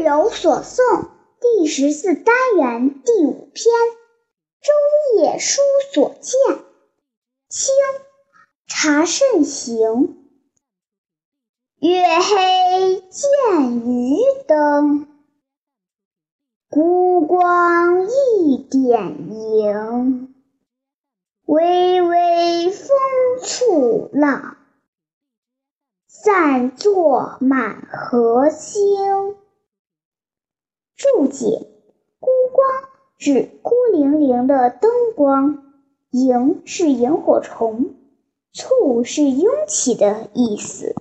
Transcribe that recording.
日有所诵第十四单元第五篇《舟夜书所见》，清查慎行。月黑见渔灯，孤光一点萤。微微风簇浪。散作满河星。解：孤光指孤零零的灯光，萤是萤火虫，簇是拥挤的意思。